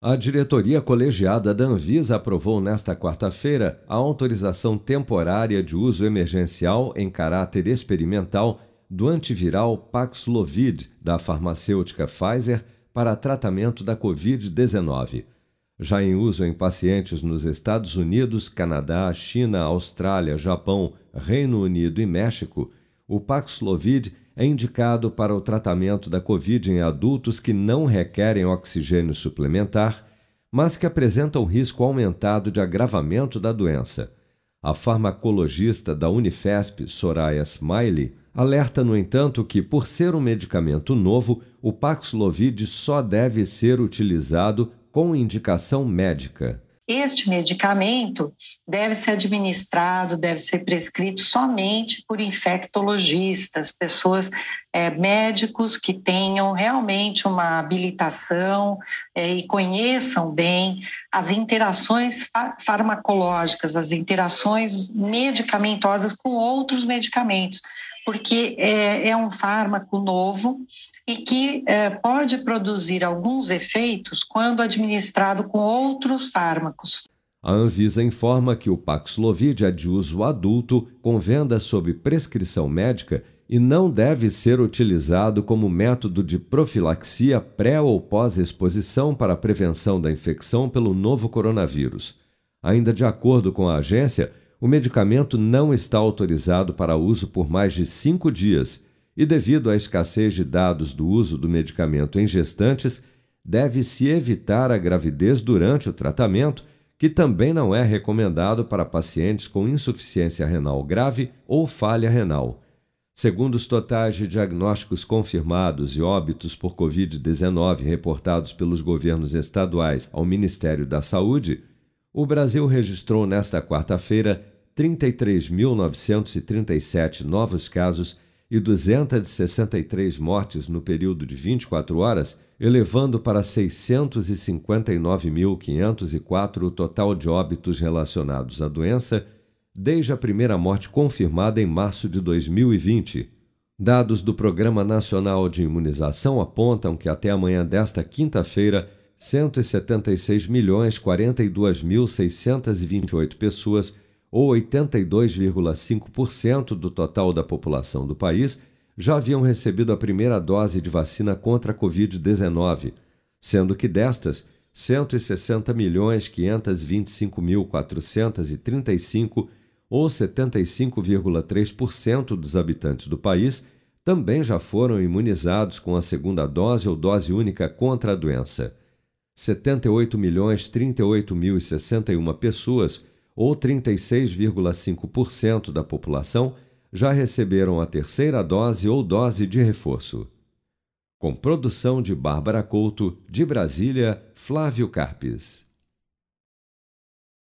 A diretoria colegiada da Anvisa aprovou nesta quarta-feira a autorização temporária de uso emergencial em caráter experimental do antiviral Paxlovid da farmacêutica Pfizer para tratamento da Covid-19. Já em uso em pacientes nos Estados Unidos, Canadá, China, Austrália, Japão, Reino Unido e México, o Paxlovid é indicado para o tratamento da Covid em adultos que não requerem oxigênio suplementar, mas que apresentam risco aumentado de agravamento da doença. A farmacologista da Unifesp, Soraya Smiley, alerta, no entanto, que, por ser um medicamento novo, o Paxlovid só deve ser utilizado com indicação médica. Este medicamento deve ser administrado, deve ser prescrito somente por infectologistas, pessoas, é, médicos que tenham realmente uma habilitação é, e conheçam bem as interações farmacológicas, as interações medicamentosas com outros medicamentos porque é, é um fármaco novo e que é, pode produzir alguns efeitos quando administrado com outros fármacos. A Anvisa informa que o Paxlovid é de uso adulto, com venda sob prescrição médica e não deve ser utilizado como método de profilaxia pré ou pós-exposição para a prevenção da infecção pelo novo coronavírus. Ainda de acordo com a agência, o medicamento não está autorizado para uso por mais de cinco dias e, devido à escassez de dados do uso do medicamento em gestantes, deve-se evitar a gravidez durante o tratamento, que também não é recomendado para pacientes com insuficiência renal grave ou falha renal. Segundo os totais de diagnósticos confirmados e óbitos por Covid-19 reportados pelos governos estaduais ao Ministério da Saúde, o Brasil registrou nesta quarta-feira 33.937 novos casos e 263 mortes no período de 24 horas, elevando para 659.504 o total de óbitos relacionados à doença desde a primeira morte confirmada em março de 2020. Dados do Programa Nacional de Imunização apontam que até amanhã desta quinta-feira 176.042.628 pessoas, ou 82,5% do total da população do país, já haviam recebido a primeira dose de vacina contra a Covid-19, sendo que destas, 160.525.435, ou 75,3% dos habitantes do país, também já foram imunizados com a segunda dose ou dose única contra a doença. 78.038.061 pessoas, ou 36,5% da população, já receberam a terceira dose ou dose de reforço. Com produção de Bárbara Couto, de Brasília, Flávio Carpes.